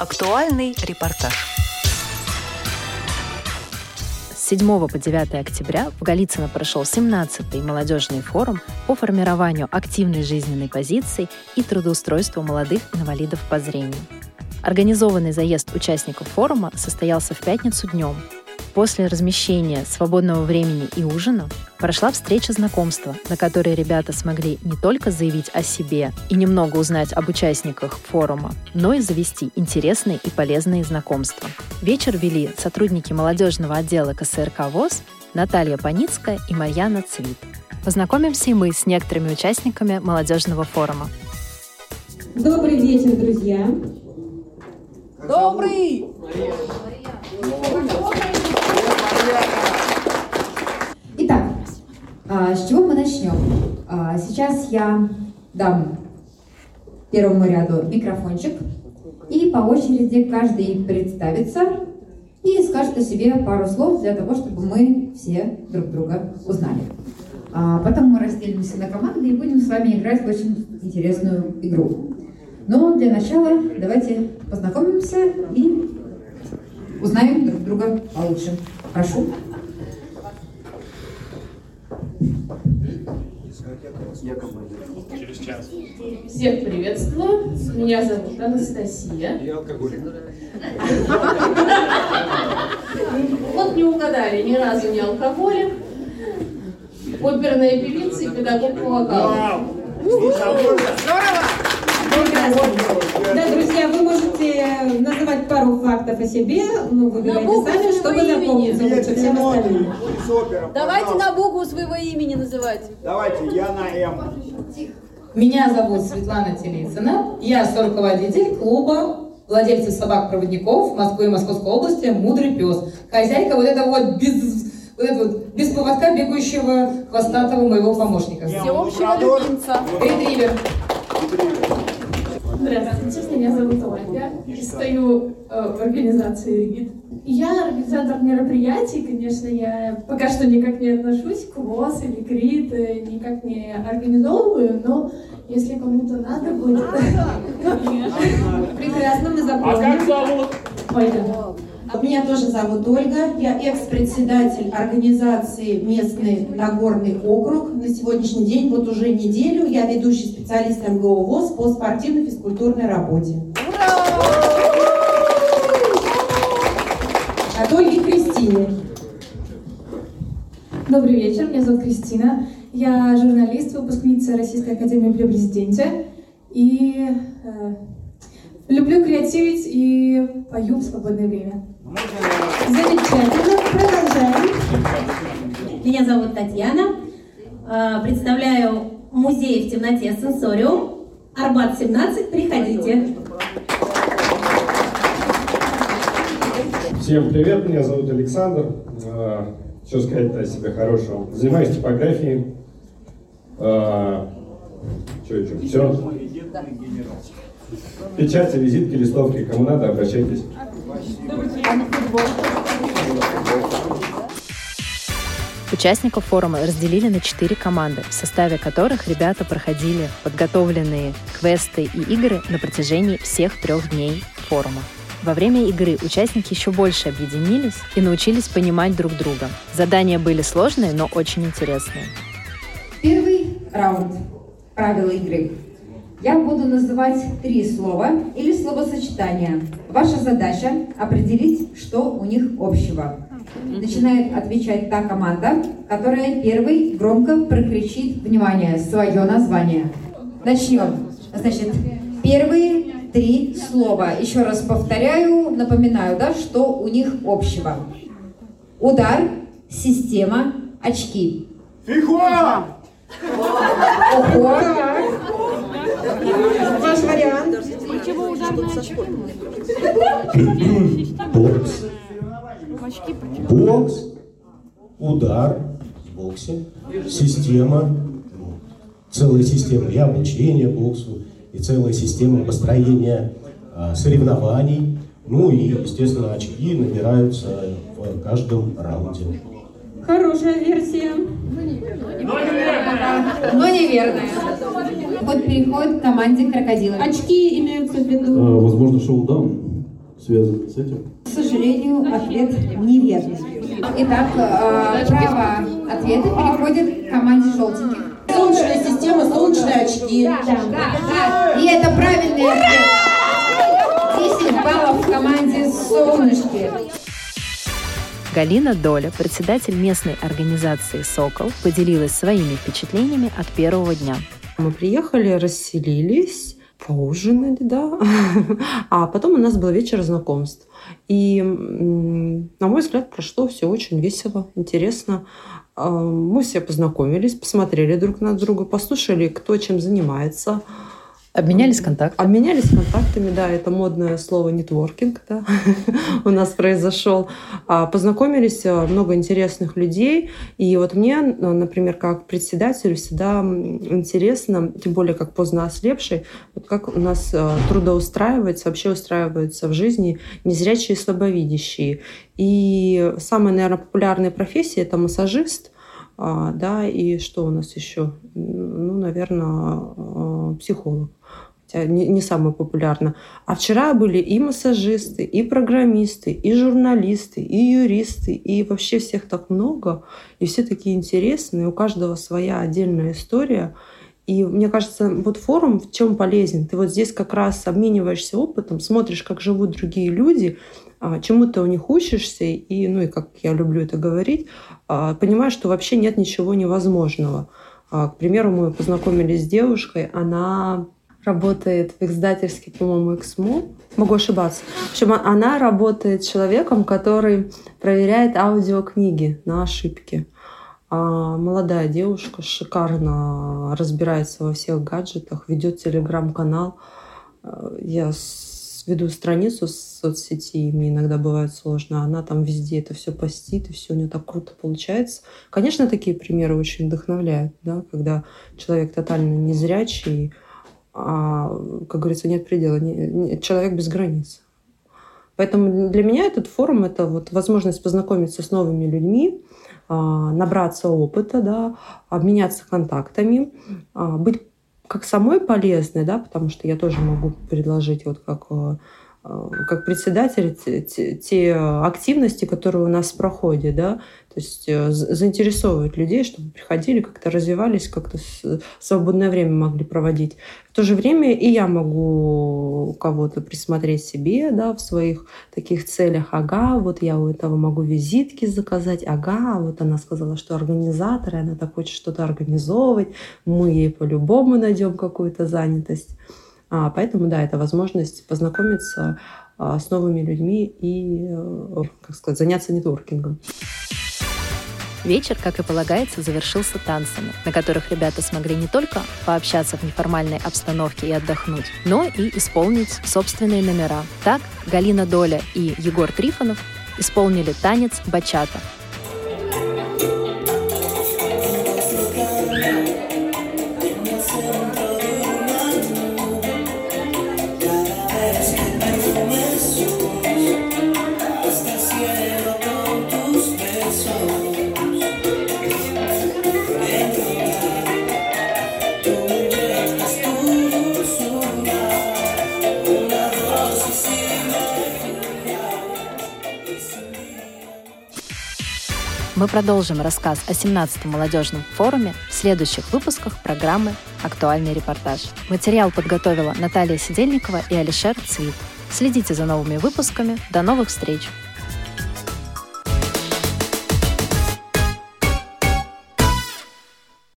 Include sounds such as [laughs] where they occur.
Актуальный репортаж. С 7 по 9 октября в Голицыно прошел 17-й молодежный форум по формированию активной жизненной позиции и трудоустройству молодых инвалидов по зрению. Организованный заезд участников форума состоялся в пятницу днем После размещения свободного времени и ужина прошла встреча знакомства, на которой ребята смогли не только заявить о себе и немного узнать об участниках форума, но и завести интересные и полезные знакомства. Вечер вели сотрудники молодежного отдела КСРК ВОЗ Наталья Паницкая и Марьяна Цвит. Познакомимся и мы с некоторыми участниками молодежного форума. Добрый вечер, друзья! Добрый! Итак, а, с чего мы начнем? А, сейчас я дам первому ряду микрофончик, и по очереди каждый представится и скажет о себе пару слов для того, чтобы мы все друг друга узнали. А потом мы разделимся на команды и будем с вами играть в очень интересную игру. Но для начала давайте познакомимся и узнаем друг друга получше. Прошу. Через час. Всех приветствую. Меня зовут Анастасия. Я алкоголик. Вот не угадали, ни разу не алкоголик. Оперная певица и педагог по вокалу. Здорово! Да, друзья, вы можете называть пару фактов о себе, ну, выбирайте букву сами, чтобы имени. лучше всем остальным. Давайте на букву своего имени называть. Давайте, я на М. Меня зовут Светлана Телицына. Я соруководитель клуба владельцев собак-проводников Москвы и Московской области «Мудрый пес». Хозяйка вот этого вот без, вот этого вот без поводка бегающего хвостатого моего помощника. Всеобщего любимца. Ретривер. Здравствуйте, меня зовут Ольга. И стою э, в организации РИД. Я организатор мероприятий, конечно, я пока что никак не отношусь к ВОЗ или к РИД, э, никак не организовываю, но если кому-то надо будет... [laughs] Прекрасно, мы А запомним. как зовут? Ольга. Меня тоже зовут Ольга. Я экс-председатель организации «Местный Нагорный округ». На сегодняшний день, вот уже неделю, я ведущий специалист МГО ВОЗ по спортивно-физкультурной работе. От Ольги Кристине. Добрый вечер, меня зовут Кристина. Я журналист, выпускница Российской Академии при Президенте. И э, люблю креативить и пою в свободное время. Замечательно, продолжаем. Меня зовут Татьяна. Э, Представляю музей в темноте «Сенсориум». Арбат 17, приходите. Всем привет, меня зовут Александр. Что сказать о себе хорошего? Занимаюсь типографией. Что еще? Все. Печати, визитки, листовки. Кому надо, обращайтесь. Участников форума разделили на четыре команды, в составе которых ребята проходили подготовленные квесты и игры на протяжении всех трех дней форума. Во время игры участники еще больше объединились и научились понимать друг друга. Задания были сложные, но очень интересные. Первый раунд. Правила игры. Я буду называть три слова или словосочетания. Ваша задача определить, что у них общего. Начинает отвечать та команда, которая первый громко прокричит, внимание, свое название. Начнем. Значит, первые три слова. Еще раз повторяю, напоминаю, да, что у них общего. Удар, система, очки. Фиха! Ого! Ваш вариант. Бокс. Бокс. Удар. В боксе. Система. ну, Целая система и обучения боксу, и целая система построения а, соревнований. Ну и, естественно, очки набираются в каждом раунде. Хорошая версия. Но неверная. Вот переход к команде крокодилов. Очки имеются в виду. Возможно, шоу-даун. связано с этим? К сожалению, ответ неверный. Итак, э, право ответа переходит к команде желтеньких. Солнечная система, солнечные очки. Да, да, да. И это правильный ответ. 10 баллов в команде солнышки. Галина Доля, председатель местной организации «Сокол», поделилась своими впечатлениями от первого дня. Мы приехали, расселились, поужинали, да. [laughs] А потом у нас был вечер знакомств. И, на мой взгляд, прошло все очень весело, интересно. А, мы все познакомились, посмотрели друг на друга, послушали, кто чем занимается. Обменялись контактами. Обменялись контактами, да, это модное слово нетворкинг, да, [laughs] у нас произошел. А, познакомились а, много интересных людей, и вот мне, например, как председателю всегда интересно, тем более как поздно ослепший, вот как у нас а, трудоустраивается, вообще устраиваются в жизни незрячие и слабовидящие. И самая, наверное, популярная профессия – это массажист – да, и что у нас еще? Ну, наверное, психолог хотя не, не самое популярное. А вчера были и массажисты, и программисты, и журналисты, и юристы, и вообще всех так много, и все такие интересные, у каждого своя отдельная история. И мне кажется, вот форум в чем полезен? Ты вот здесь как раз обмениваешься опытом, смотришь, как живут другие люди, а, чему ты у них учишься, и, ну и как я люблю это говорить, а, понимаешь, что вообще нет ничего невозможного. А, к примеру, мы познакомились с девушкой, она работает в издательстве, по-моему, «Эксмо». Могу ошибаться. В общем, она работает человеком, который проверяет аудиокниги на ошибки. А молодая девушка шикарно разбирается во всех гаджетах, ведет телеграм-канал. Я веду страницу с соцсети, мне иногда бывает сложно, она там везде это все постит, и все у нее так круто получается. Конечно, такие примеры очень вдохновляют, да, когда человек тотально незрячий, а, как говорится, нет предела, не, человек без границ. Поэтому для меня этот форум – это вот возможность познакомиться с новыми людьми, а, набраться опыта, да, обменяться контактами, а, быть как самой полезной, да, потому что я тоже могу предложить вот как как председатель те, те активности, которые у нас проходят, да, то есть э, заинтересовывать людей, чтобы приходили, как-то развивались, как-то свободное время могли проводить. В то же время и я могу кого-то присмотреть себе, да, в своих таких целях. Ага, вот я у этого могу визитки заказать. Ага, вот она сказала, что организатор, и она так хочет что-то организовывать. Мы ей по-любому найдем какую-то занятость. А, поэтому, да, это возможность познакомиться а, с новыми людьми и, э, как сказать, заняться нетворкингом. Вечер, как и полагается, завершился танцами, на которых ребята смогли не только пообщаться в неформальной обстановке и отдохнуть, но и исполнить собственные номера. Так Галина Доля и Егор Трифонов исполнили танец «Бачата», Мы продолжим рассказ о 17-м молодежном форуме в следующих выпусках программы «Актуальный репортаж». Материал подготовила Наталья Сидельникова и Алишер Цвит. Следите за новыми выпусками. До новых встреч!